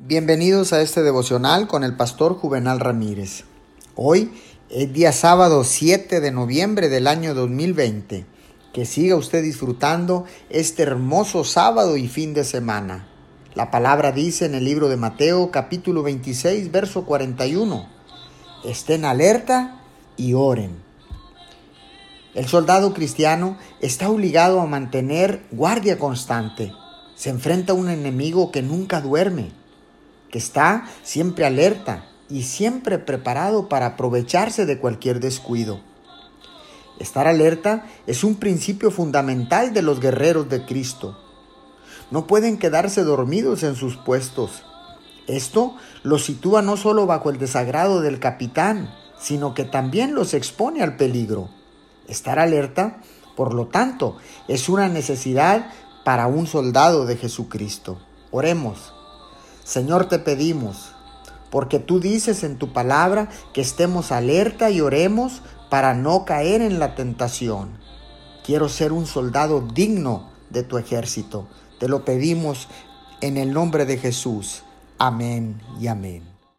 Bienvenidos a este devocional con el pastor Juvenal Ramírez. Hoy es día sábado 7 de noviembre del año 2020. Que siga usted disfrutando este hermoso sábado y fin de semana. La palabra dice en el libro de Mateo capítulo 26 verso 41. Estén alerta y oren. El soldado cristiano está obligado a mantener guardia constante. Se enfrenta a un enemigo que nunca duerme que está siempre alerta y siempre preparado para aprovecharse de cualquier descuido. Estar alerta es un principio fundamental de los guerreros de Cristo. No pueden quedarse dormidos en sus puestos. Esto los sitúa no solo bajo el desagrado del capitán, sino que también los expone al peligro. Estar alerta, por lo tanto, es una necesidad para un soldado de Jesucristo. Oremos. Señor, te pedimos, porque tú dices en tu palabra que estemos alerta y oremos para no caer en la tentación. Quiero ser un soldado digno de tu ejército. Te lo pedimos en el nombre de Jesús. Amén y amén.